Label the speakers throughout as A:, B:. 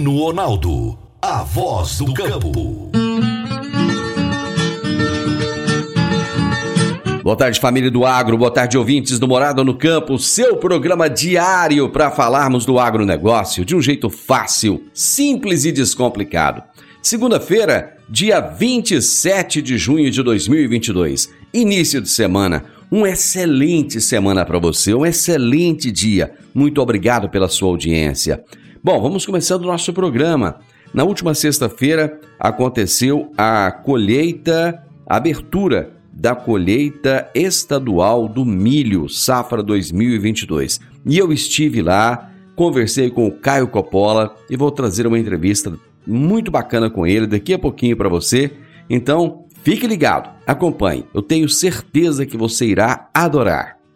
A: Divino Ronaldo, a voz do campo.
B: Boa tarde, família do agro. Boa tarde, ouvintes do Morada no Campo. Seu programa diário para falarmos do agronegócio de um jeito fácil, simples e descomplicado. Segunda-feira, dia 27 de junho de 2022. Início de semana. Uma excelente semana para você, um excelente dia. Muito obrigado pela sua audiência. Bom, vamos começando o nosso programa. Na última sexta-feira aconteceu a colheita, a abertura da colheita estadual do milho, safra 2022. E eu estive lá, conversei com o Caio Coppola e vou trazer uma entrevista muito bacana com ele daqui a pouquinho para você. Então, fique ligado, acompanhe. Eu tenho certeza que você irá adorar.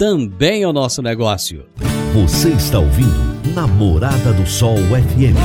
C: também é o nosso negócio.
A: Você está ouvindo Namorada do Sol FM.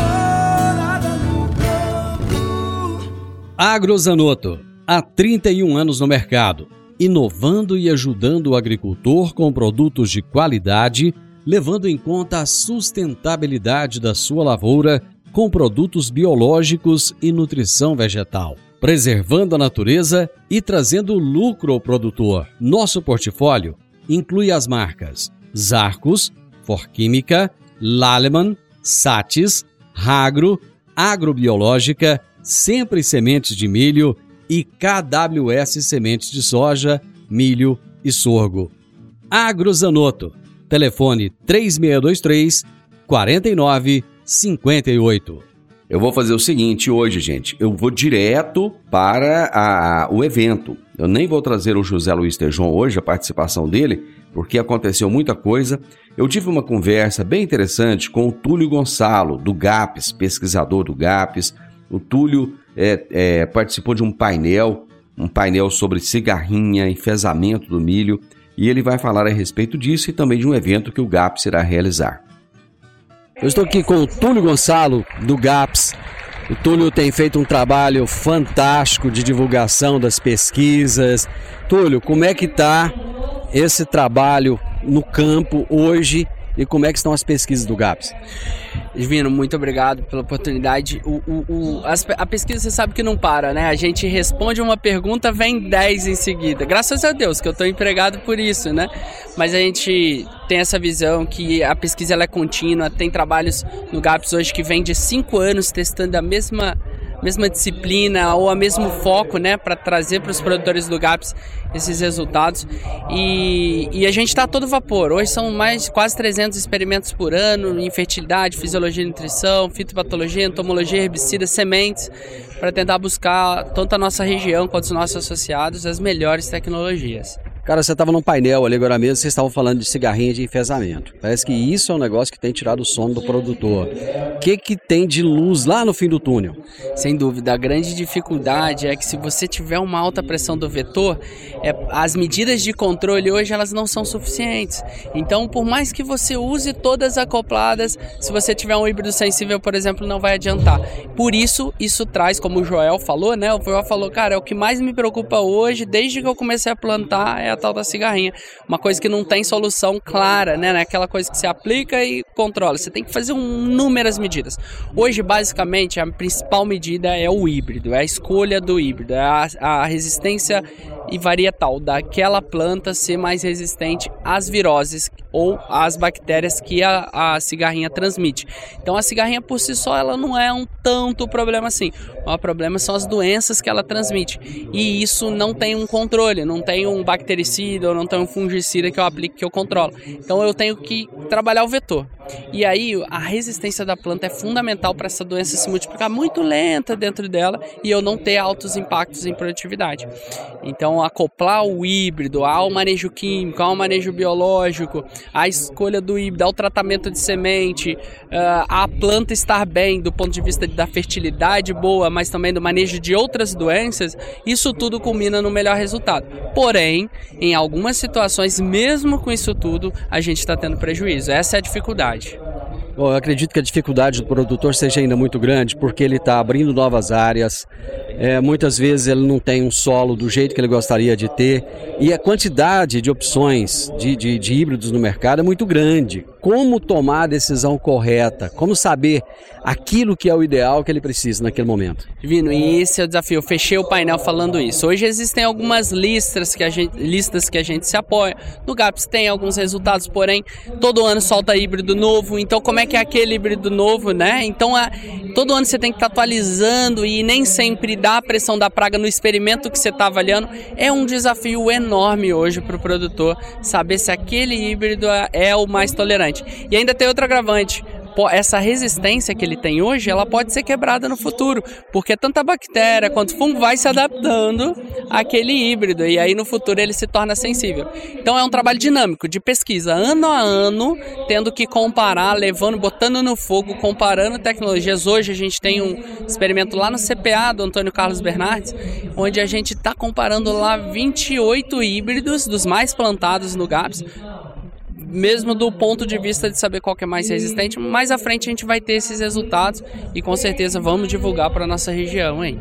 C: Agrozanoto há 31 anos no mercado, inovando e ajudando o agricultor com produtos de qualidade, levando em conta a sustentabilidade da sua lavoura com produtos biológicos e nutrição vegetal, preservando a natureza e trazendo lucro ao produtor. Nosso portfólio inclui as marcas Zarcos, Forquímica, Laleman, Satis, Ragro, Agrobiológica, Sempre Sementes de Milho e KWS Sementes de Soja, Milho e Sorgo. Agrozanoto. Telefone 3623 4958.
B: Eu vou fazer o seguinte hoje, gente. Eu vou direto para a, o evento. Eu nem vou trazer o José Luiz Tejon hoje, a participação dele, porque aconteceu muita coisa. Eu tive uma conversa bem interessante com o Túlio Gonçalo, do GAPS, pesquisador do GAPS. O Túlio é, é, participou de um painel, um painel sobre cigarrinha, enfesamento do milho, e ele vai falar a respeito disso e também de um evento que o GAPS irá realizar.
C: Eu estou aqui com o Túlio Gonçalo, do GAPS. O Túlio tem feito um trabalho fantástico de divulgação das pesquisas. Túlio, como é que está esse trabalho no campo hoje e como é que estão as pesquisas do GAPS?
D: Divino, muito obrigado pela oportunidade. O, o, o a pesquisa você sabe que não para, né? A gente responde uma pergunta, vem 10 em seguida. Graças a Deus que eu estou empregado por isso, né? Mas a gente tem essa visão que a pesquisa ela é contínua, tem trabalhos no GAPS hoje que vem de 5 anos testando a mesma mesma disciplina ou a mesmo foco, né, para trazer para os produtores do GAPS esses resultados. E, e a gente está todo vapor. Hoje são mais quase 300 experimentos por ano em fertilidade, fisiologia e nutrição, fitopatologia, entomologia, herbicidas, sementes, para tentar buscar tanto a nossa região quanto os nossos associados as melhores tecnologias.
C: Cara, você estava num painel ali agora mesmo, vocês estavam falando de cigarrinha de enfesamento. Parece que isso é um negócio que tem tirado o sono do produtor. O que, que tem de luz lá no fim do túnel?
D: Sem dúvida, a grande dificuldade é que se você tiver uma alta pressão do vetor, é, as medidas de controle hoje elas não são suficientes. Então, por mais que você use todas acopladas, se você tiver um híbrido sensível, por exemplo, não vai adiantar. Por isso, isso traz, como o Joel falou, né? O Joel falou, cara, é o que mais me preocupa hoje, desde que eu comecei a plantar, é a tal da cigarrinha. Uma coisa que não tem solução clara, né? É aquela coisa que você aplica e controla. Você tem que fazer um, inúmeras medidas. Hoje, basicamente, a principal medida é o híbrido, é a escolha do híbrido, é a, a resistência e varietal daquela planta ser mais resistente às viroses ou às bactérias que a, a cigarrinha transmite. Então a cigarrinha por si só ela não é um tanto problema assim. O problema são as doenças que ela transmite. E isso não tem um controle, não tem um bactericida ou não tem um fungicida que eu aplique que eu controlo. Então eu tenho que trabalhar o vetor. E aí a resistência da planta é fundamental para essa doença se multiplicar muito lenta dentro dela e eu não ter altos impactos em produtividade. Então, acoplar o híbrido ao manejo químico, ao manejo biológico, a escolha do híbrido, ao tratamento de semente, ah, a planta estar bem do ponto de vista da fertilidade boa, mas também do manejo de outras doenças, isso tudo culmina no melhor resultado. Porém, em algumas situações, mesmo com isso tudo, a gente está tendo prejuízo. Essa é a dificuldade.
C: Bom, eu acredito que a dificuldade do produtor seja ainda muito grande, porque ele está abrindo novas áreas, é, muitas vezes ele não tem um solo do jeito que ele gostaria de ter, e a quantidade de opções de, de, de híbridos no mercado é muito grande. Como tomar a decisão correta? Como saber aquilo que é o ideal que ele precisa naquele momento?
D: Divino, e esse é o desafio. Eu fechei o painel falando isso. Hoje existem algumas listas que a gente, listas que a gente se apoia. No GAPS tem alguns resultados, porém, todo ano solta híbrido novo. Então, como é que é aquele híbrido novo, né? Então, a, todo ano você tem que estar tá atualizando e nem sempre dá a pressão da praga no experimento que você está avaliando. É um desafio enorme hoje para o produtor saber se aquele híbrido é, é o mais tolerante. E ainda tem outro agravante essa resistência que ele tem hoje, ela pode ser quebrada no futuro, porque tanto a bactéria quanto fungo vai se adaptando àquele híbrido e aí no futuro ele se torna sensível. Então é um trabalho dinâmico de pesquisa, ano a ano, tendo que comparar, levando, botando no fogo, comparando tecnologias. Hoje a gente tem um experimento lá no CPA do Antônio Carlos Bernardes, onde a gente está comparando lá 28 híbridos dos mais plantados no GAPS mesmo do ponto de vista de saber qual que é mais resistente, mais à frente a gente vai ter esses resultados e com certeza vamos divulgar para nossa região, hein?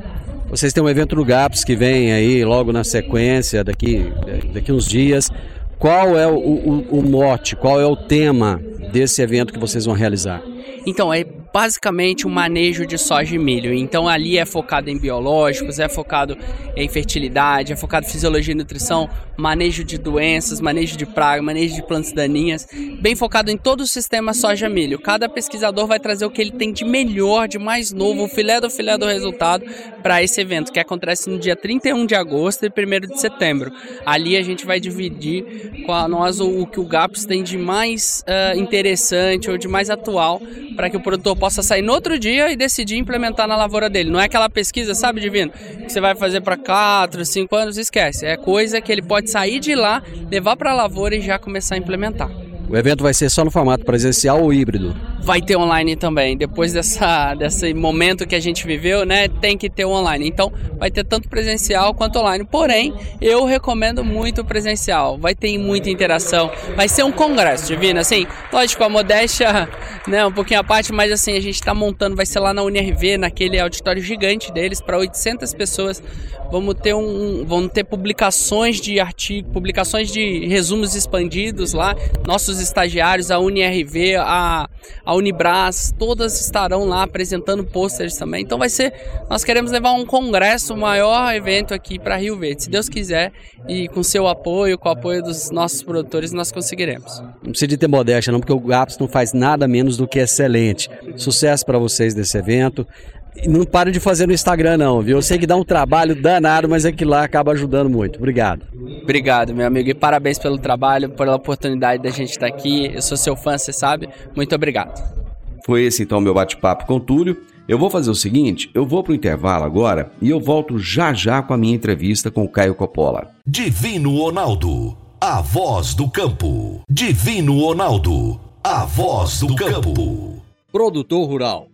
C: Vocês têm um evento no GAPS que vem aí logo na sequência, daqui, daqui uns dias. Qual é o, o, o mote, qual é o tema desse evento que vocês vão realizar?
D: Então, é basicamente um manejo de soja e milho. Então ali é focado em biológicos, é focado em fertilidade, é focado em fisiologia e nutrição, manejo de doenças, manejo de praga, manejo de plantas daninhas, bem focado em todo o sistema soja-milho. Cada pesquisador vai trazer o que ele tem de melhor, de mais novo, o filé do filé do resultado para esse evento, que acontece no dia 31 de agosto e 1 de setembro. Ali a gente vai dividir com a nós o, o que o GAPS tem de mais uh, interessante ou de mais atual para que o produtor possa sair no outro dia e decidir implementar na lavoura dele. Não é aquela pesquisa, sabe, Divino? Que você vai fazer para 4, 5 anos, esquece. É coisa que ele pode sair de lá, levar para a lavoura e já começar a implementar.
C: O evento vai ser só no formato presencial ou híbrido?
D: Vai ter online também. Depois dessa, desse momento que a gente viveu, né, tem que ter online. Então, vai ter tanto presencial quanto online. Porém, eu recomendo muito presencial. Vai ter muita interação. Vai ser um congresso, Divina. Assim, lógico, a modéstia, né, um pouquinho à parte, mas assim, a gente está montando, vai ser lá na UNRV, naquele auditório gigante deles, para 800 pessoas. Vamos ter um, vamos ter publicações de artigos, publicações de resumos expandidos lá. Nossos estagiários, a UniRV, a, a Unibras, todas estarão lá apresentando pôsteres também. Então vai ser, nós queremos levar um congresso, o maior evento aqui para Rio Verde, se Deus quiser, e com seu apoio, com o apoio dos nossos produtores, nós conseguiremos.
C: Não precisa de ter modéstia não, porque o GAPS não faz nada menos do que excelente. Sucesso para vocês desse evento. Não pare de fazer no Instagram, não, viu? Eu sei que dá um trabalho danado, mas é que lá acaba ajudando muito. Obrigado.
D: Obrigado, meu amigo, e parabéns pelo trabalho, pela oportunidade da gente estar aqui. Eu sou seu fã, você sabe. Muito obrigado.
B: Foi esse então meu bate-papo com o Túlio. Eu vou fazer o seguinte, eu vou para o intervalo agora e eu volto já já com a minha entrevista com o Caio Coppola.
A: Divino Ronaldo, a voz do campo. Divino Ronaldo, a voz do campo.
C: Produtor Rural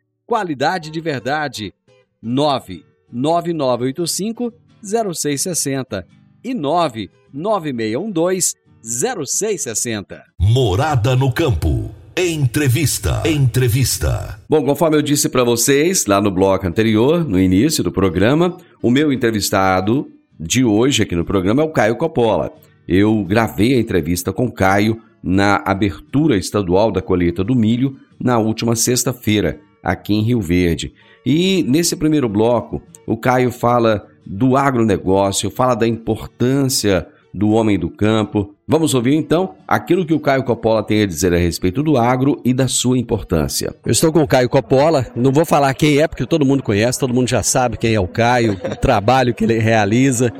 C: Qualidade de verdade. 99985 0660 e 99612 0660.
A: Morada no campo. Entrevista. Entrevista.
B: Bom, conforme eu disse para vocês lá no bloco anterior, no início do programa, o meu entrevistado de hoje aqui no programa é o Caio Coppola. Eu gravei a entrevista com Caio na abertura estadual da colheita do milho na última sexta-feira, aqui em Rio Verde. E nesse primeiro bloco, o Caio fala do agronegócio, fala da importância do homem do campo. Vamos ouvir então aquilo que o Caio Coppola tem a dizer a respeito do agro e da sua importância.
C: Eu estou com o Caio Coppola, não vou falar quem é, porque todo mundo conhece, todo mundo já sabe quem é o Caio, o trabalho que ele realiza.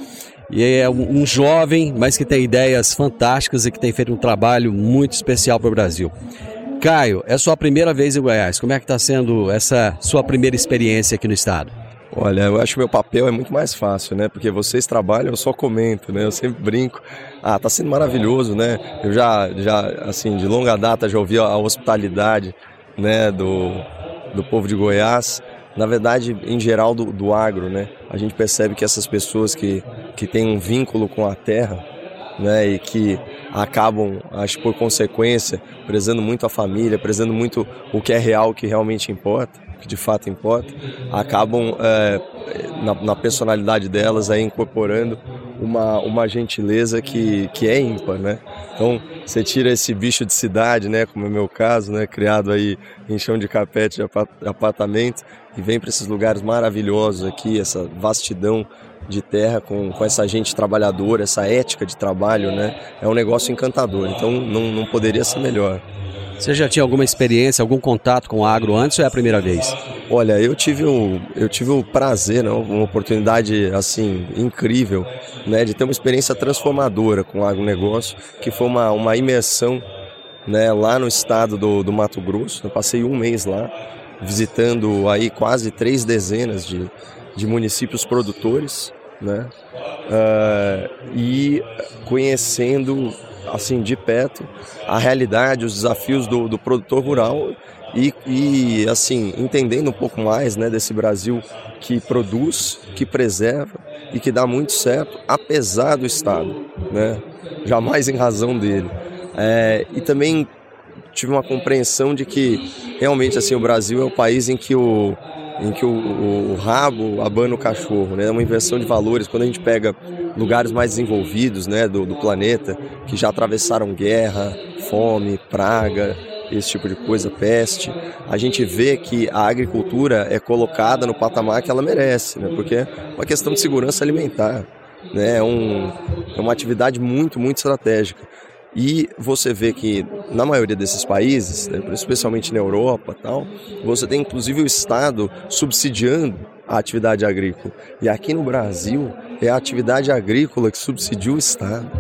C: E é um jovem, mas que tem ideias fantásticas e que tem feito um trabalho muito especial para o Brasil. Caio, é sua primeira vez em Goiás. Como é que está sendo essa sua primeira experiência aqui no estado?
E: Olha, eu acho que meu papel é muito mais fácil, né? Porque vocês trabalham, eu só comento, né? Eu sempre brinco. Ah, tá sendo maravilhoso, né? Eu já, já assim, de longa data já ouvi a hospitalidade, né? Do, do povo de Goiás. Na verdade, em geral, do, do agro, né? A gente percebe que essas pessoas que, que têm um vínculo com a terra, né? E que acabam, acho por consequência, prezando muito a família, prezando muito o que é real, o que realmente importa que de fato importa, acabam é, na, na, personalidade delas aí incorporando uma, uma gentileza que, que é ímpar, né? Então você tira esse bicho de cidade, né, como é o meu caso, né, criado aí em chão de capete de apartamento e vem para esses lugares maravilhosos aqui, essa vastidão de terra com, com essa gente trabalhadora, essa ética de trabalho, né? É um negócio encantador. Então não, não poderia ser melhor.
C: Você já tinha alguma experiência, algum contato com o agro antes ou é a primeira vez?
E: Olha, eu tive o, eu tive o prazer, né, uma oportunidade assim incrível, né, de ter uma experiência transformadora com o agronegócio, que foi uma, uma imersão né, lá no estado do, do Mato Grosso. Eu passei um mês lá, visitando aí quase três dezenas de, de municípios produtores, né, uh, e conhecendo assim de perto a realidade, os desafios do, do produtor rural e, e, assim entendendo um pouco mais né, desse Brasil que produz, que preserva e que dá muito certo, apesar do Estado, né? jamais em razão dele. É, e também tive uma compreensão de que realmente assim o Brasil é o país em que o em que o, o, o rabo abana o cachorro, né? É uma inversão de valores. Quando a gente pega lugares mais desenvolvidos, né, do, do planeta, que já atravessaram guerra, fome, praga, esse tipo de coisa, peste, a gente vê que a agricultura é colocada no patamar que ela merece, né? Porque é uma questão de segurança alimentar, né? É, um, é uma atividade muito, muito estratégica. E você vê que na maioria desses países, né, especialmente na Europa, tal, você tem inclusive o Estado subsidiando a atividade agrícola. E aqui no Brasil é a atividade agrícola que subsidia o Estado.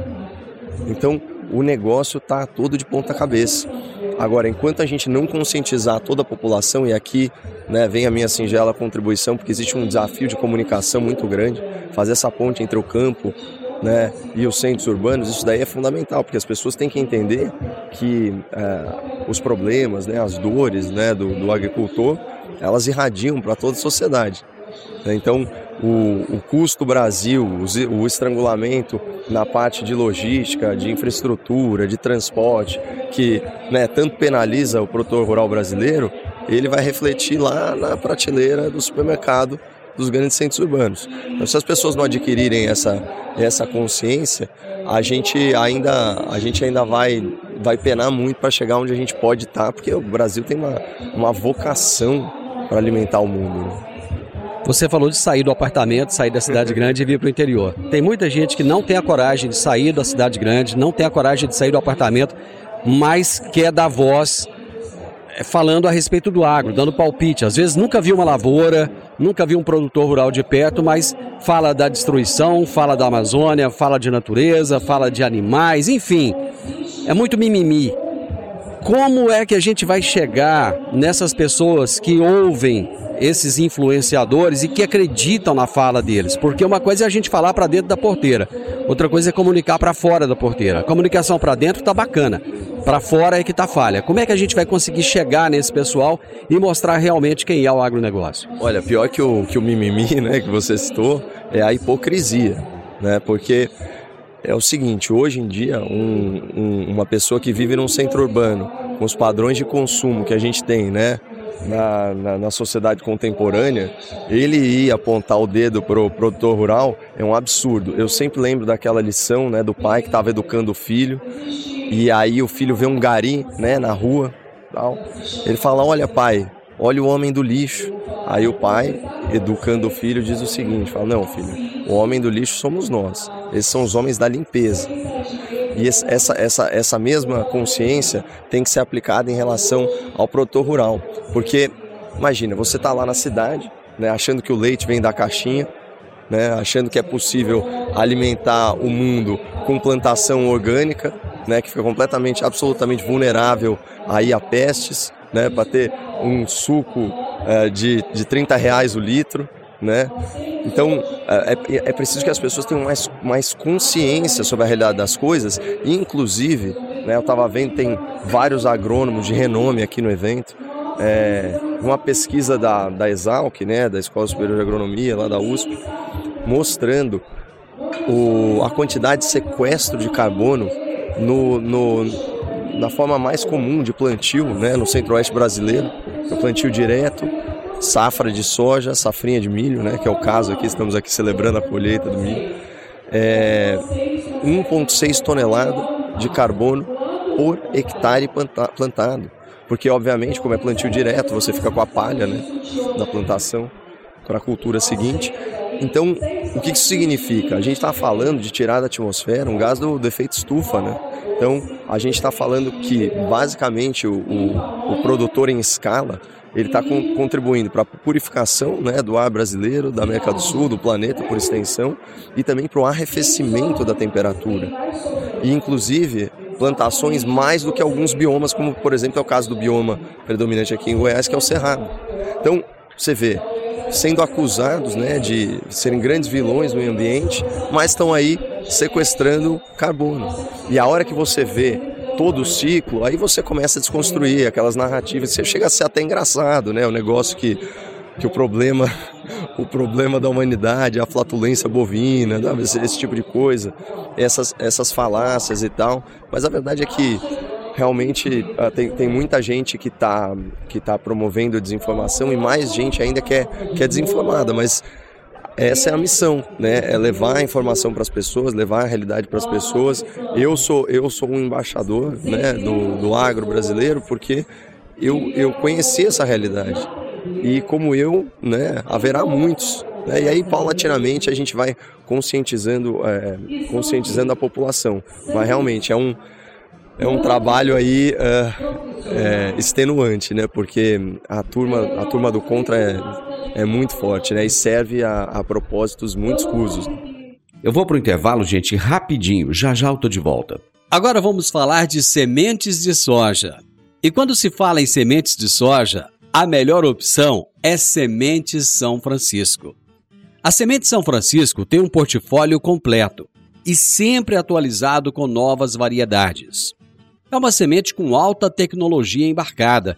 E: Então o negócio está todo de ponta cabeça. Agora, enquanto a gente não conscientizar toda a população, e aqui né, vem a minha singela contribuição, porque existe um desafio de comunicação muito grande, fazer essa ponte entre o campo né, e os centros urbanos, isso daí é fundamental, porque as pessoas têm que entender que é, os problemas, né, as dores né, do, do agricultor, elas irradiam para toda a sociedade. Então, o, o custo Brasil, o, estrangulamento na parte de logística, de infraestrutura, de transporte, que né, tanto penaliza o produtor rural brasileiro, ele vai refletir lá na prateleira do supermercado dos grandes centros urbanos. Então, se as pessoas não adquirirem essa, essa consciência, a gente ainda, a gente ainda vai, vai penar muito para chegar onde a gente pode estar, tá, porque o Brasil tem uma, uma vocação para alimentar o mundo. Né?
C: Você falou de sair do apartamento, sair da cidade grande e vir para o interior. Tem muita gente que não tem a coragem de sair da cidade grande, não tem a coragem de sair do apartamento, mas quer dar voz falando a respeito do agro, dando palpite. Às vezes nunca viu uma lavoura, nunca viu um produtor rural de perto, mas fala da destruição, fala da Amazônia, fala de natureza, fala de animais, enfim. É muito mimimi. Como é que a gente vai chegar nessas pessoas que ouvem esses influenciadores e que acreditam na fala deles? Porque uma coisa é a gente falar para dentro da porteira, outra coisa é comunicar para fora da porteira. A comunicação para dentro tá bacana, para fora é que tá falha. Como é que a gente vai conseguir chegar nesse pessoal e mostrar realmente quem é o agronegócio?
E: Olha, pior que o, que o mimimi, né, que você citou, é a hipocrisia, né? Porque é o seguinte, hoje em dia, um, um, uma pessoa que vive num centro urbano, com os padrões de consumo que a gente tem, né? na, na, na, sociedade contemporânea, ele ir apontar o dedo para o produtor rural é um absurdo. Eu sempre lembro daquela lição né, do pai que estava educando o filho, e aí o filho vê um gari né, na rua, tal. ele fala, olha pai, olha o homem do lixo. Aí o pai, educando o filho, diz o seguinte, fala, não filho, o homem do lixo somos nós, esses são os homens da limpeza. E essa, essa, essa mesma consciência tem que ser aplicada em relação ao produtor rural. Porque, imagina, você está lá na cidade, né, achando que o leite vem da caixinha, né, achando que é possível alimentar o mundo com plantação orgânica, né, que fica completamente, absolutamente vulnerável aí a pestes, né, para ter um suco é, de, de 30 reais o litro, né? Então, é, é, é, preciso que as pessoas tenham mais, mais consciência sobre a realidade das coisas, inclusive, né, eu estava vendo, tem vários agrônomos de renome aqui no evento, é, uma pesquisa da, da Exalc, né, da Escola Superior de Agronomia, lá da USP, mostrando o, a quantidade de sequestro de carbono no, no, na forma mais comum de plantio né, no centro-oeste brasileiro, o plantio direto, safra de soja, safrinha de milho, né, que é o caso aqui, estamos aqui celebrando a colheita do milho, é 1,6 tonelada de carbono por hectare plantado. Porque, obviamente, como é plantio direto, você fica com a palha né, da plantação para a cultura seguinte. Então, o que isso significa? A gente está falando de tirar da atmosfera um gás do, do efeito estufa, né? Então, a gente está falando que, basicamente, o, o, o produtor em escala ele está contribuindo para a purificação né, do ar brasileiro, da América do Sul, do planeta por extensão, e também para o arrefecimento da temperatura. E, inclusive, plantações mais do que alguns biomas, como, por exemplo, é o caso do bioma predominante aqui em Goiás, que é o Cerrado. Então, você vê, sendo acusados né, de serem grandes vilões do meio ambiente, mas estão aí sequestrando carbono. E a hora que você vê todo o ciclo, aí você começa a desconstruir aquelas narrativas. Você chega a ser até engraçado, né? O negócio que, que o problema o problema da humanidade, a flatulência bovina, esse, esse tipo de coisa, essas, essas falácias e tal. Mas a verdade é que realmente uh, tem, tem muita gente que está que tá promovendo desinformação e mais gente ainda que é, que é desinformada, mas essa é a missão, né? É levar a informação para as pessoas, levar a realidade para as pessoas. Eu sou eu sou um embaixador, né, do, do agro brasileiro porque eu, eu conheci essa realidade e como eu, né, haverá muitos. Né? E aí paulatinamente a gente vai conscientizando é, conscientizando a população. Mas realmente é um é um trabalho aí uh, é, extenuante, né? Porque a turma, a turma do contra é, é muito forte, né? E serve a, a propósitos muito escusos.
B: Eu vou para o intervalo, gente, rapidinho. Já já eu tô de volta.
C: Agora vamos falar de sementes de soja. E quando se fala em sementes de soja, a melhor opção é Sementes São Francisco. A Semente São Francisco tem um portfólio completo e sempre atualizado com novas variedades. É uma semente com alta tecnologia embarcada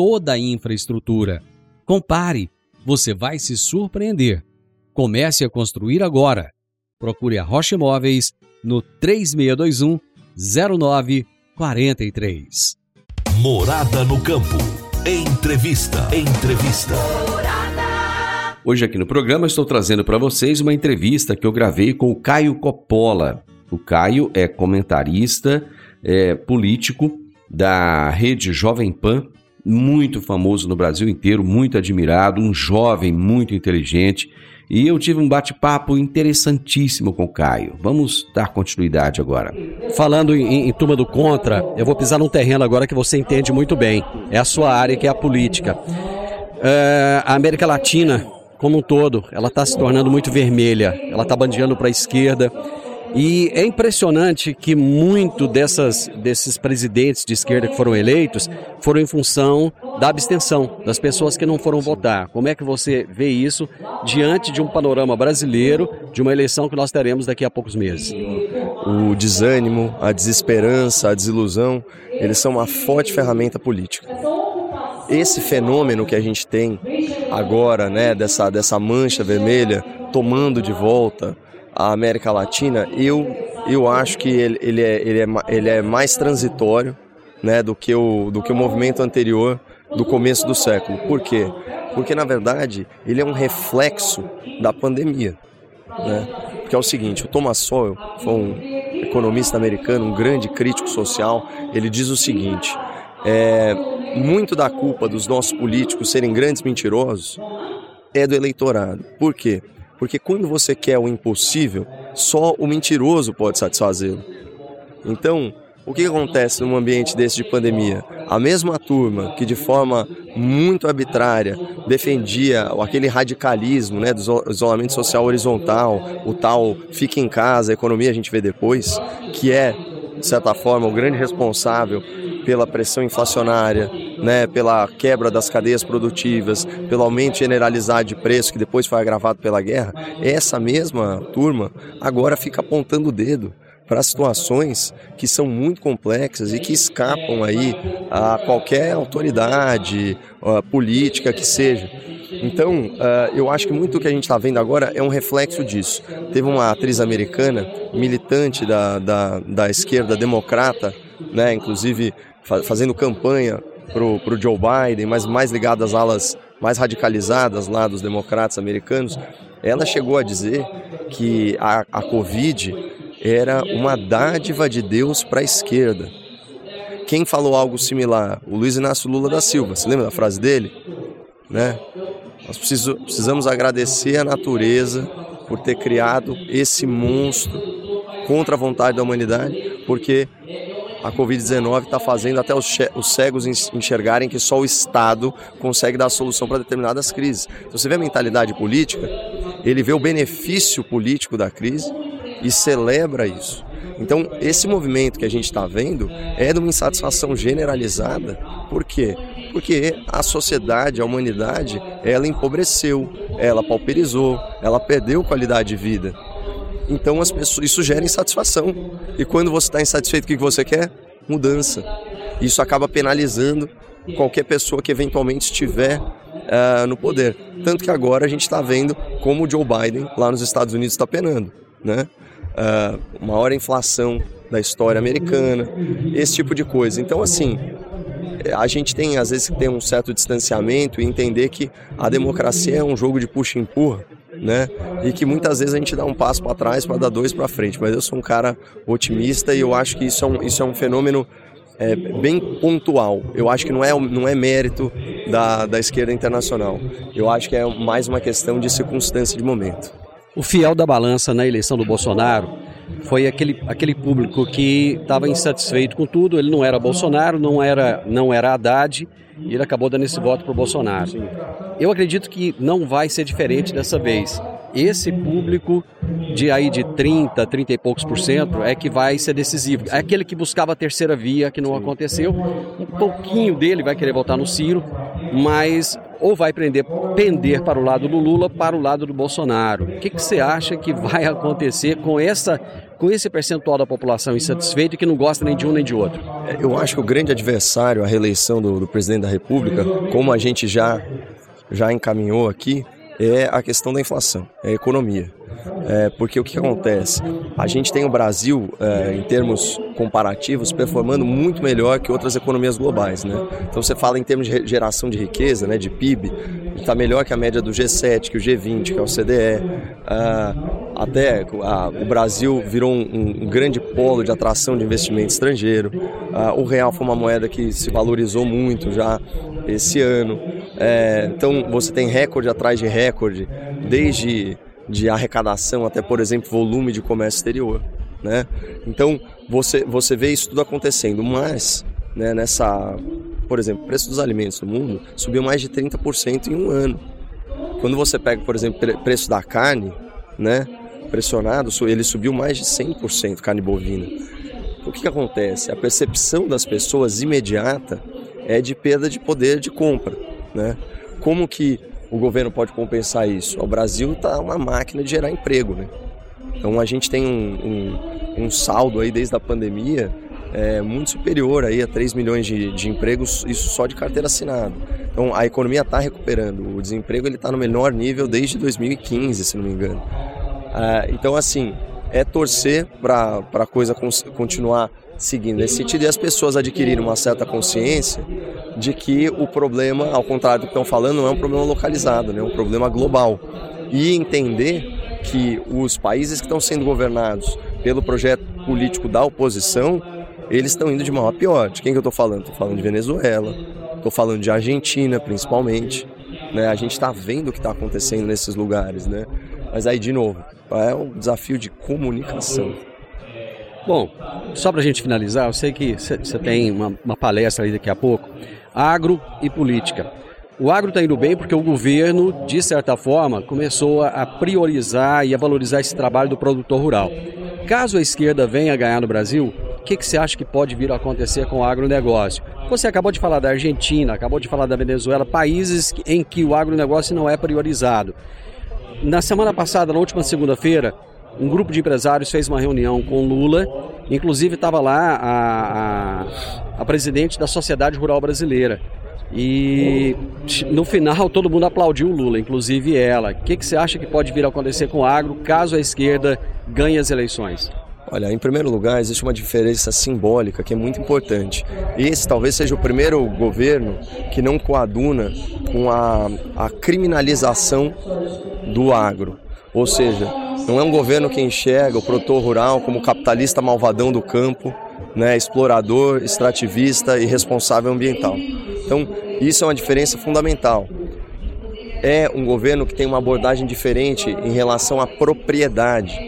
C: toda a infraestrutura. Compare, você vai se surpreender. Comece a construir agora. Procure a Rocha Imóveis no 3621 0943.
A: Morada no campo. Entrevista. Entrevista.
B: Hoje aqui no programa estou trazendo para vocês uma entrevista que eu gravei com o Caio Coppola. O Caio é comentarista, é político da rede Jovem Pan muito famoso no Brasil inteiro, muito admirado, um jovem muito inteligente. E eu tive um bate-papo interessantíssimo com o Caio. Vamos dar continuidade agora.
C: Falando em, em turma do contra, eu vou pisar num terreno agora que você entende muito bem. É a sua área, que é a política. É, a América Latina, como um todo, ela está se tornando muito vermelha. Ela está bandeando para a esquerda. E é impressionante que muito dessas, desses presidentes de esquerda que foram eleitos foram em função da abstenção, das pessoas que não foram votar. Como é que você vê isso diante de um panorama brasileiro, de uma eleição que nós teremos daqui a poucos meses?
E: O desânimo, a desesperança, a desilusão, eles são uma forte ferramenta política. Esse fenômeno que a gente tem agora, né, dessa, dessa mancha vermelha tomando de volta a América Latina, eu, eu acho que ele, ele, é, ele, é, ele é mais transitório né, do, que o, do que o movimento anterior do começo do século. Por quê? Porque, na verdade, ele é um reflexo da pandemia. Né? Porque é o seguinte, o Thomas Sowell foi um economista americano, um grande crítico social, ele diz o seguinte, é, muito da culpa dos nossos políticos serem grandes mentirosos é do eleitorado. Por quê? Porque quando você quer o impossível, só o mentiroso pode satisfazê-lo. Então, o que acontece num ambiente desse de pandemia? A mesma turma que de forma muito arbitrária defendia aquele radicalismo né, do isolamento social horizontal, o tal fica em casa, a economia a gente vê depois, que é, de certa forma, o grande responsável pela pressão inflacionária, né, pela quebra das cadeias produtivas, pelo aumento generalizado de preço que depois foi agravado pela guerra, essa mesma turma agora fica apontando o dedo para situações que são muito complexas e que escapam aí a qualquer autoridade a política que seja. Então, uh, eu acho que muito do que a gente está vendo agora é um reflexo disso. Teve uma atriz americana, militante da, da, da esquerda democrata, né, inclusive fazendo campanha para o Joe Biden, mas mais ligada às alas mais radicalizadas lá dos democratas americanos, ela chegou a dizer que a, a Covid era uma dádiva de Deus para a esquerda. Quem falou algo similar? O Luiz Inácio Lula da Silva. Você lembra da frase dele? Né? Nós precisamos agradecer a natureza por ter criado esse monstro contra a vontade da humanidade, porque a Covid-19 está fazendo até os, cegos enxergarem que só o Estado consegue dar a solução para determinadas crises. Então você vê a mentalidade política, ele vê o benefício político da crise e celebra isso. Então, esse movimento que a gente está vendo é de uma insatisfação generalizada. Por quê? Porque a sociedade, a humanidade, ela empobreceu, ela pauperizou, ela perdeu qualidade de vida. Então as pessoas, isso gera insatisfação. E quando você está insatisfeito, o que você quer? Mudança. Isso acaba penalizando qualquer pessoa que eventualmente estiver uh, no poder. Tanto que agora a gente está vendo como o Joe Biden lá nos Estados Unidos está penando, né? Uh, maior inflação da história americana, esse tipo de coisa. Então, assim, a gente tem às vezes que ter um certo distanciamento e entender que a democracia é um jogo de puxa e empurra né? E que muitas vezes a gente dá um passo para trás para dar dois para frente. Mas eu sou um cara otimista e eu acho que isso é um, isso é um fenômeno é, bem pontual. Eu acho que não é, não é mérito da, da esquerda internacional. Eu acho que é mais uma questão de circunstância de momento.
C: O fiel da balança na eleição do Bolsonaro foi aquele, aquele público que estava insatisfeito com tudo. Ele não era Bolsonaro, não era, não era Haddad e ele acabou dando esse voto para o Bolsonaro. Eu acredito que não vai ser diferente dessa vez. Esse público de aí de 30, 30 e poucos por cento é que vai ser decisivo. É aquele que buscava a terceira via, que não aconteceu. Um pouquinho dele vai querer votar no Ciro, mas ou vai prender, pender para o lado do Lula, para o lado do Bolsonaro. O que, que você acha que vai acontecer com essa com esse percentual da população insatisfeita que não gosta nem de um nem de outro?
E: É, eu acho que o grande adversário à reeleição do, do presidente da República, como a gente já, já encaminhou aqui, é a questão da inflação, é a economia. É, porque o que acontece? A gente tem o Brasil, é, em termos comparativos, performando muito melhor que outras economias globais. Né? Então você fala em termos de geração de riqueza, né, de PIB, está melhor que a média do G7, que o G20, que é o CDE. Ah, até o Brasil virou um, um, grande polo de atração de investimento estrangeiro. Ah, o real foi uma moeda que se valorizou muito já esse ano. É, então você tem recorde atrás de recorde, desde de arrecadação até, por exemplo, volume de comércio exterior. Né? Então você, você vê isso tudo acontecendo, mas né, nessa por exemplo, o preço dos alimentos no mundo subiu mais de 30% em um ano. Quando você pega, por exemplo, o preço da carne, né, pressionado, ele subiu mais de 100% carne bovina. O que, que acontece? A percepção das pessoas imediata é de perda de poder de compra, né? Como que o governo pode compensar isso? O Brasil está uma máquina de gerar emprego, né? Então a gente tem um, um, um saldo aí desde a pandemia é, muito superior aí a 3 milhões de, de empregos, isso só de carteira assinada. Então a economia está recuperando, o desemprego ele está no menor nível desde 2015, se não me engano. Ah, então assim, é torcer para a coisa continuar seguindo nesse sentido e as pessoas adquirirem uma certa consciência de que o problema, ao contrário do que estão falando, não é um problema localizado, né? é um problema global. E entender que os países que estão sendo governados pelo projeto político da oposição eles estão indo de mal a pior. De quem que eu estou falando? Estou falando de Venezuela, estou falando de Argentina, principalmente. Né? A gente está vendo o que está acontecendo nesses lugares, né? Mas aí, de novo, é um desafio de comunicação.
C: Bom, só para a gente finalizar, eu sei que você tem uma, uma palestra aí daqui a pouco. Agro e política. O agro está indo bem porque o governo, de certa forma, começou a priorizar e a valorizar esse trabalho do produtor rural. Caso a esquerda venha ganhar no Brasil, o que, que você acha que pode vir a acontecer com o agronegócio? Você acabou de falar da Argentina, acabou de falar da Venezuela, países em que o agronegócio não é priorizado. Na semana passada, na última segunda-feira, um grupo de empresários fez uma reunião com Lula, inclusive estava lá a, a, a presidente da Sociedade Rural Brasileira. E no final todo mundo aplaudiu o Lula, inclusive ela. O que, que você acha que pode vir a acontecer com o agro caso a esquerda ganhe as eleições?
E: Olha, em primeiro lugar, existe uma diferença simbólica que é muito importante. Esse talvez seja o primeiro governo que não coaduna com a, a criminalização do agro. Ou seja, não é um governo que enxerga o produtor rural como capitalista malvadão do campo, né, explorador, extrativista e responsável ambiental. Então, isso é uma diferença fundamental. É um governo que tem uma abordagem diferente em relação à propriedade.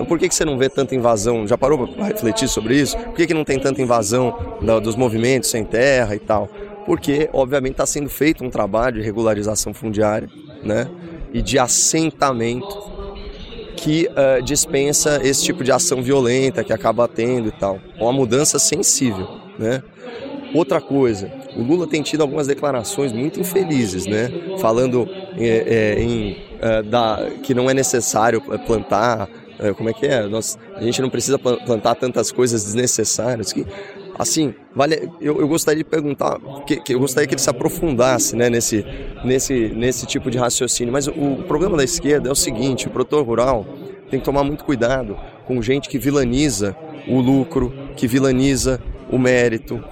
E: Então por que, que você não vê tanta invasão? Já parou para refletir sobre isso? Por que, que não tem tanta invasão dos movimentos sem terra e tal? Porque, obviamente, está sendo feito um trabalho de regularização fundiária né? e de assentamento que uh, dispensa esse tipo de ação violenta que acaba tendo e tal. É uma mudança sensível. Né? Outra coisa, o Lula tem tido algumas declarações muito infelizes, né? Falando é, é, em, uh, da, que não é necessário plantar é, como é que é? Nós, a gente não precisa plantar tantas coisas desnecessárias. Que, assim, vale, eu, eu gostaria de perguntar, que, que, eu gostaria que ele se aprofundasse né, nesse, nesse, nesse tipo de raciocínio. Mas o, o problema da esquerda é o seguinte: o produtor rural tem que tomar muito cuidado com gente que vilaniza o lucro, que vilaniza o mérito,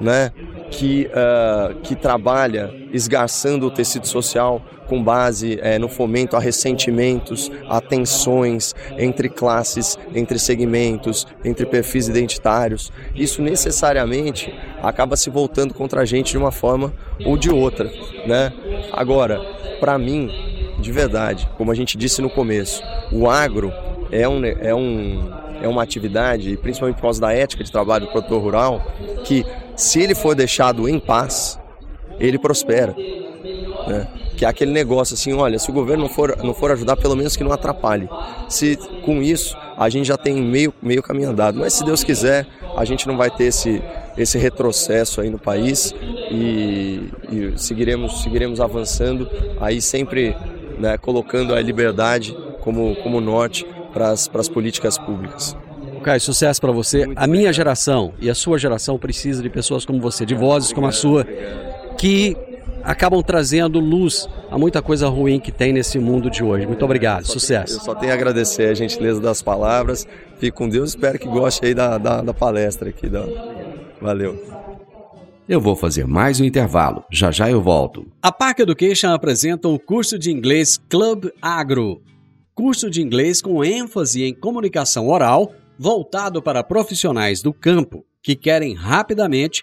E: né? que, uh, que trabalha esgarçando o tecido social com base é, no fomento a ressentimentos, a tensões entre classes, entre segmentos, entre perfis identitários. Isso necessariamente acaba se voltando contra a gente de uma forma ou de outra. Né? Agora, para mim, de verdade, como a gente disse no começo, o agro é um, é um, é uma atividade, principalmente por causa da ética de trabalho do produtor rural, que se ele for deixado em paz, ele prospera. Né? Que é aquele negócio assim, olha, se o governo não for, não for ajudar, pelo menos que não atrapalhe. Se com isso a gente já tem meio, meio caminho andado. Mas se Deus quiser, a gente não vai ter esse, esse retrocesso aí no país e, e seguiremos, seguiremos avançando aí sempre né, colocando a liberdade como, como norte para as políticas públicas.
C: Caio, sucesso para você. A minha geração e a sua geração precisa de pessoas como você, de vozes como a sua, que acabam trazendo luz a muita coisa ruim que tem nesse mundo de hoje. Muito obrigado, sucesso.
E: Eu só tenho a agradecer a gentileza das palavras. Fique com Deus, espero que goste aí da, da, da palestra aqui. Da... Valeu.
B: Eu vou fazer mais um intervalo. Já já eu volto.
C: A Park Education apresenta o curso de inglês Club Agro. Curso de inglês com ênfase em comunicação oral, voltado para profissionais do campo que querem rapidamente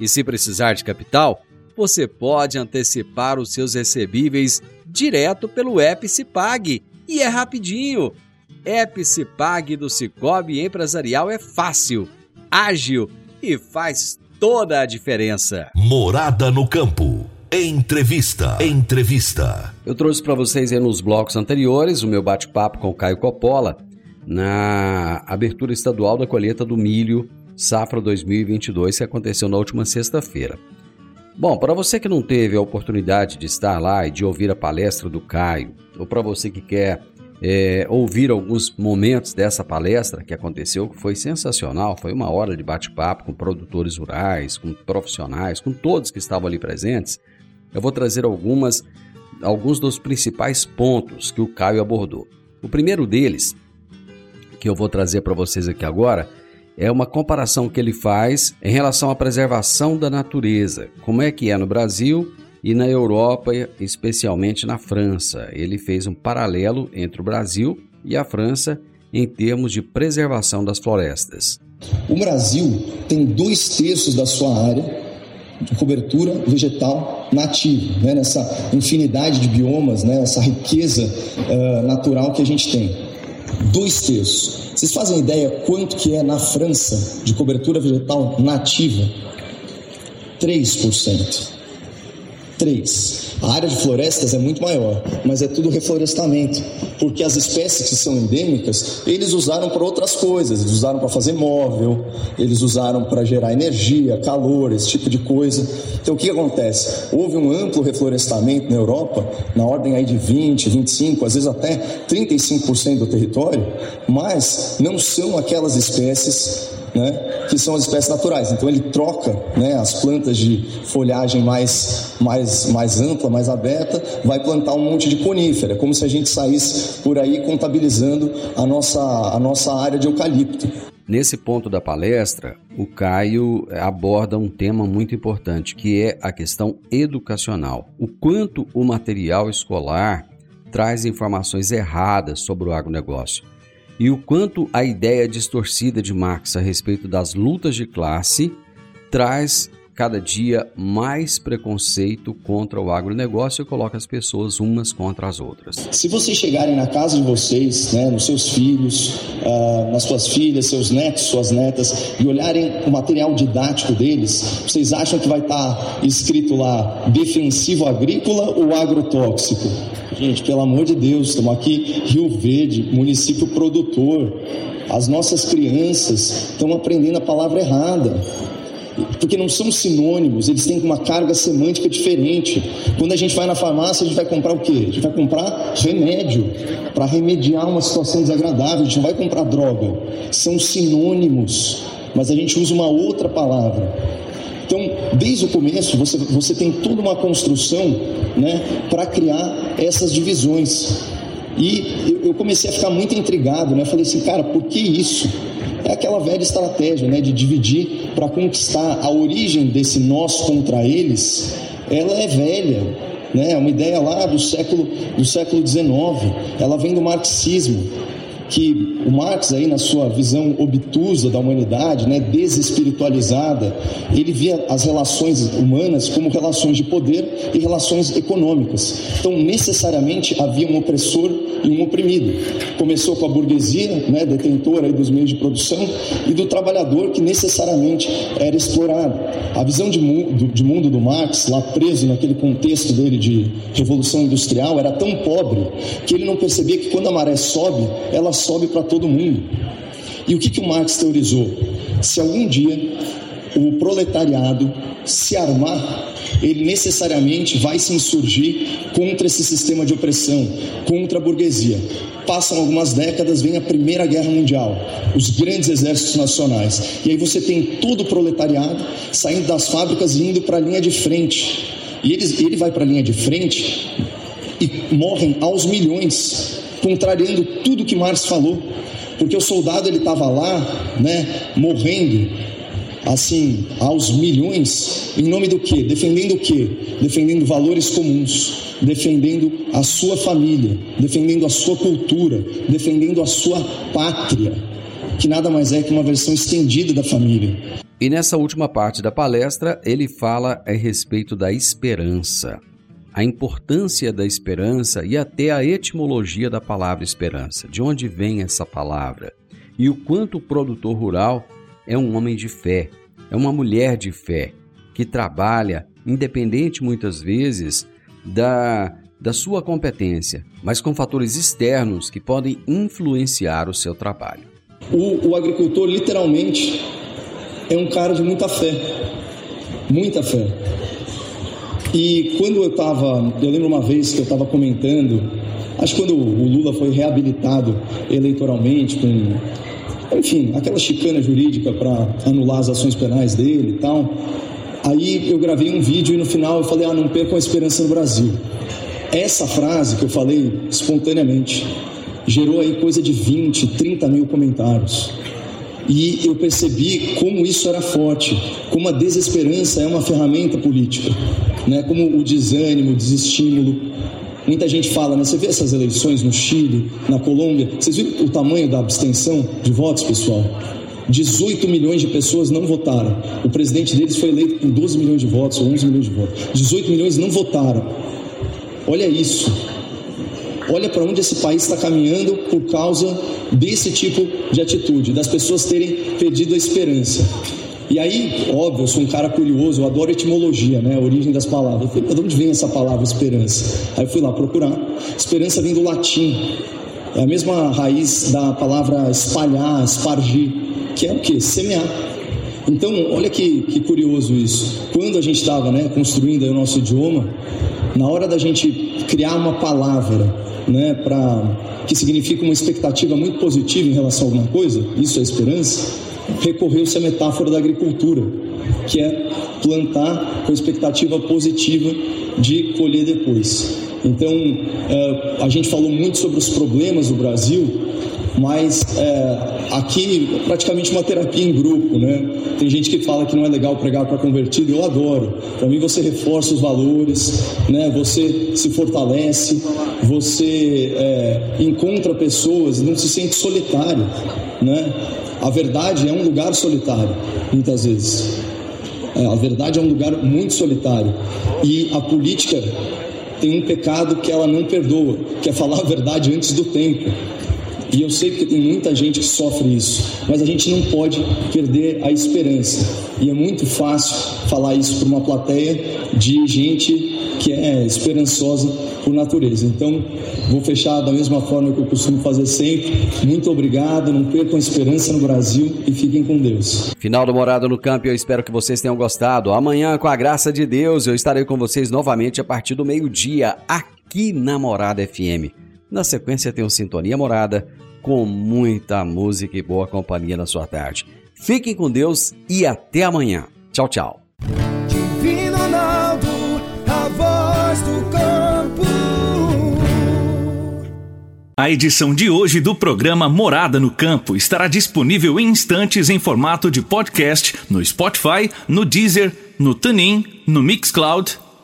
C: E se precisar de capital, você pode antecipar os seus recebíveis direto pelo Epicipag e é rapidinho. Epicipag do Cicobi Empresarial é fácil, ágil e faz toda a diferença.
A: Morada no campo. Entrevista. Entrevista.
B: Eu trouxe para vocês aí nos blocos anteriores o meu bate-papo com o Caio Coppola na abertura estadual da colheita do milho safra 2022 que aconteceu na última sexta-feira. Bom, para você que não teve a oportunidade de estar lá e de ouvir a palestra do Caio, ou para você que quer é, ouvir alguns momentos dessa palestra que aconteceu, que foi sensacional. Foi uma hora de bate-papo com produtores rurais, com profissionais, com todos que estavam ali presentes. Eu vou trazer algumas, alguns dos principais pontos que o Caio abordou. O primeiro deles, que eu vou trazer para vocês aqui agora, é uma comparação que ele faz em relação à preservação da natureza. Como é que é no Brasil e na Europa, especialmente na França. Ele fez um paralelo entre o Brasil e a França em termos de preservação das florestas.
E: O Brasil tem dois terços da sua área de cobertura vegetal nativa, né? nessa infinidade de biomas, né? essa riqueza uh, natural que a gente tem. Dois terços. Vocês fazem ideia quanto que é na França de cobertura vegetal nativa? 3%. Três, a área de florestas é muito maior, mas é tudo reflorestamento, porque as espécies que são endêmicas, eles usaram para outras coisas, eles usaram para fazer móvel, eles usaram para gerar energia, calor, esse tipo de coisa. Então o que acontece? Houve um amplo reflorestamento na Europa, na ordem aí de 20, 25, às vezes até 35% do território, mas não são aquelas espécies né, que são as espécies naturais. Então ele troca né, as plantas de folhagem mais, mais, mais ampla, mais aberta, vai plantar um monte de conífera, como se a gente saísse por aí contabilizando a nossa, a nossa área de eucalipto.
B: Nesse ponto da palestra, o Caio aborda um tema muito importante, que é a questão educacional. O quanto o material escolar traz informações erradas sobre o agronegócio e o quanto a ideia distorcida de Marx a respeito das lutas de classe traz cada dia mais preconceito contra o agronegócio e coloca as pessoas umas contra as outras.
E: Se vocês chegarem na casa de vocês, né, nos seus filhos, uh, nas suas filhas, seus netos, suas netas, e olharem o material didático deles, vocês acham que vai estar tá escrito lá defensivo agrícola ou agrotóxico? Gente, pelo amor de Deus, estamos aqui, Rio Verde, município produtor. As nossas crianças estão aprendendo a palavra errada porque não são sinônimos, eles têm uma carga semântica diferente. Quando a gente vai na farmácia, a gente vai comprar o quê? A gente vai comprar remédio para remediar uma situação desagradável, a gente não vai comprar droga. São sinônimos, mas a gente usa uma outra palavra. Então, desde o começo você, você tem toda uma construção né, para criar essas divisões. E eu, eu comecei a ficar muito intrigado, né? Falei assim, cara, por que isso? É aquela velha estratégia, né, de dividir para conquistar a origem desse nós contra eles. Ela é velha, né? É uma ideia lá do século do século XIX. Ela vem do marxismo que o Marx aí na sua visão obtusa da humanidade, né, desespiritualizada, ele via as relações humanas como relações de poder e relações econômicas. Então, necessariamente havia um opressor e um oprimido. Começou com a burguesia, né, detentora aí dos meios de produção, e do trabalhador que necessariamente era explorado. A visão de mundo, de mundo do Marx, lá preso naquele contexto dele de revolução industrial, era tão pobre que ele não percebia que quando a maré sobe, ela sobe para todo mundo. E o que, que o Marx teorizou? Se algum dia o proletariado se armar, ele necessariamente vai se insurgir contra esse sistema de opressão, contra a burguesia. Passam algumas décadas, vem a Primeira Guerra Mundial, os grandes exércitos nacionais. E aí você tem todo o proletariado saindo das fábricas e indo para a linha de frente. E ele, ele vai para a linha de frente e morrem aos milhões contrariando tudo que Marx falou, porque o soldado ele estava lá, né, morrendo assim aos milhões em nome do que? Defendendo o que? Defendendo valores comuns, defendendo a sua família, defendendo a sua cultura, defendendo a sua pátria, que nada mais é que uma versão estendida da família.
B: E nessa última parte da palestra, ele fala a respeito da esperança a importância da esperança e até a etimologia da palavra esperança, de onde vem essa palavra, e o quanto o produtor rural é um homem de fé, é uma mulher de fé, que trabalha, independente muitas vezes da, da sua competência, mas com fatores externos que podem influenciar o seu trabalho.
E: O, o agricultor, literalmente, é um cara de muita fé, muita fé. E quando eu estava, eu lembro uma vez que eu estava comentando, acho que quando o Lula foi reabilitado eleitoralmente, com, enfim, aquela chicana jurídica para anular as ações penais dele e tal. Aí eu gravei um vídeo e no final eu falei: ah, não percam a esperança no Brasil. Essa frase que eu falei espontaneamente gerou aí coisa de 20, 30 mil comentários. E eu percebi como isso era forte, como a desesperança é uma ferramenta política, né? como o desânimo, o desestímulo. Muita gente fala, né? Você vê essas eleições no Chile, na Colômbia, vocês viram o tamanho da abstenção de votos, pessoal? 18 milhões de pessoas não votaram. O presidente deles foi eleito com 12 milhões de votos, ou 11 milhões de votos. 18 milhões não votaram. Olha isso. Olha para onde esse país está caminhando por causa desse tipo de atitude, das pessoas terem perdido a esperança. E aí, óbvio, eu sou um cara curioso, eu adoro etimologia, né? A origem das palavras. Eu falei, de onde vem essa palavra esperança? Aí eu fui lá procurar. Esperança vem do latim. É a mesma raiz da palavra espalhar, espargir, que é o que? Semear. Então, olha que, que curioso isso. Quando a gente estava né, construindo o nosso idioma, na hora da gente criar uma palavra né, para que significa uma expectativa muito positiva em relação a alguma coisa, isso é esperança, recorreu-se à metáfora da agricultura, que é plantar com expectativa positiva de colher depois. Então, é, a gente falou muito sobre os problemas do Brasil, mas é, aqui é praticamente uma terapia em grupo, né? Tem gente que fala que não é legal pregar para convertido, eu adoro. Para mim você reforça os valores, né? Você se fortalece, você é, encontra pessoas, não se sente solitário, né? A verdade é um lugar solitário, muitas vezes. É, a verdade é um lugar muito solitário e a política tem um pecado que ela não perdoa, que é falar a verdade antes do tempo. E eu sei que tem muita gente que sofre isso, mas a gente não pode perder a esperança. E é muito fácil falar isso para uma plateia de gente que é esperançosa por natureza. Então, vou fechar da mesma forma que eu costumo fazer sempre. Muito obrigado, não percam a esperança no Brasil e fiquem com Deus.
B: Final do Morada no Campo, eu espero que vocês tenham gostado. Amanhã, com a graça de Deus, eu estarei com vocês novamente a partir do meio-dia, aqui na Morada FM. Na sequência tem o Sintonia Morada, com muita música e boa companhia na sua tarde. Fiquem com Deus e até amanhã. Tchau, tchau.
F: voz do campo.
G: A edição de hoje do programa Morada no Campo estará disponível em instantes em formato de podcast no Spotify, no Deezer, no TuneIn, no Mixcloud,